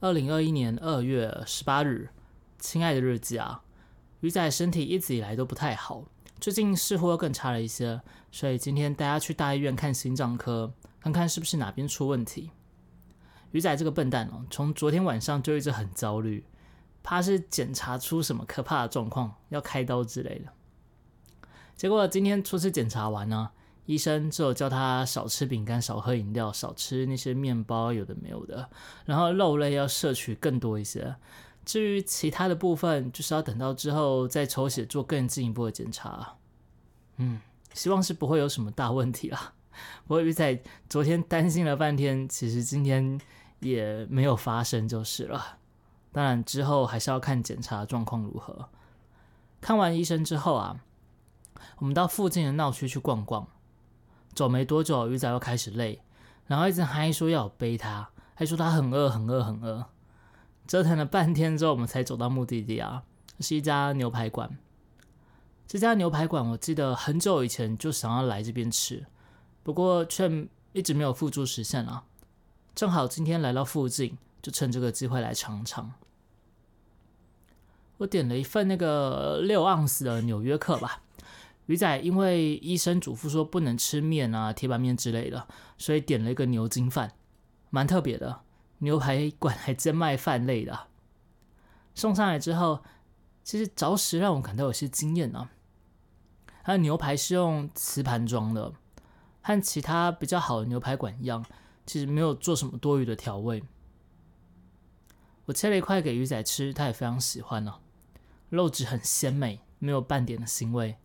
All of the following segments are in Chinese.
二零二一年二月十八日，亲爱的日记啊，鱼仔身体一直以来都不太好，最近似乎又更差了一些，所以今天带他去大医院看心脏科，看看是不是哪边出问题。鱼仔这个笨蛋哦，从昨天晚上就一直很焦虑，怕是检查出什么可怕的状况，要开刀之类的。结果今天初次检查完呢。医生只有叫他少吃饼干、少喝饮料、少吃那些面包，有的没有的。然后肉类要摄取更多一些。至于其他的部分，就是要等到之后再抽血做更进一步的检查。嗯，希望是不会有什么大问题啦。我鱼仔昨天担心了半天，其实今天也没有发生就是了。当然之后还是要看检查状况如何。看完医生之后啊，我们到附近的闹区去逛逛。走没多久，鱼仔又开始累，然后一直还说要我背他，还说他很饿、很饿、很饿。折腾了半天之后，我们才走到目的地啊，是一家牛排馆。这家牛排馆我记得很久以前就想要来这边吃，不过却一直没有付诸实现啊。正好今天来到附近，就趁这个机会来尝尝。我点了一份那个六盎司的纽约客吧。鱼仔因为医生嘱咐说不能吃面啊、铁板面之类的，所以点了一个牛筋饭，蛮特别的。牛排馆还真卖饭类的。送上来之后，其实着实让我感到有些惊艳啊。它的牛排是用瓷盘装的，和其他比较好的牛排馆一样，其实没有做什么多余的调味。我切了一块给鱼仔吃，他也非常喜欢呢。肉质很鲜美，没有半点的腥味。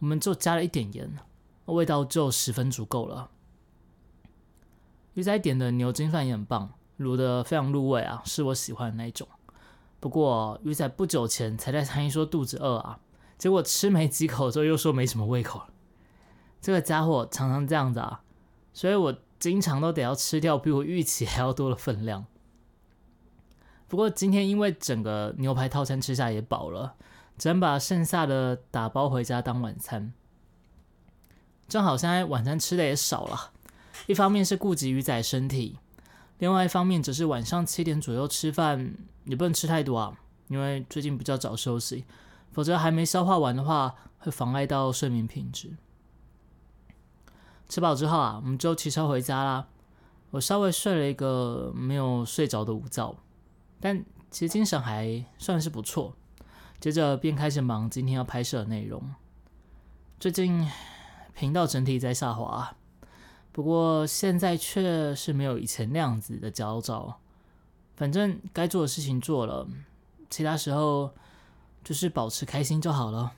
我们就加了一点盐，味道就十分足够了。鱼仔点的牛筋饭也很棒，卤的非常入味啊，是我喜欢的那一种。不过鱼仔不久前才在餐厅说肚子饿啊，结果吃没几口之后又说没什么胃口了。这个家伙常常这样子啊，所以我经常都得要吃掉比我预期还要多的分量。不过今天因为整个牛排套餐吃下也饱了。只能把剩下的打包回家当晚餐。正好现在晚餐吃的也少了，一方面是顾及鱼仔身体，另外一方面则是晚上七点左右吃饭也不能吃太多啊，因为最近比较早休息，否则还没消化完的话会妨碍到睡眠品质。吃饱之后啊，我们就骑车回家啦。我稍微睡了一个没有睡着的午觉，但其实精神还算是不错。接着便开始忙今天要拍摄的内容。最近频道整体在下滑，不过现在却是没有以前那样子的焦躁。反正该做的事情做了，其他时候就是保持开心就好了。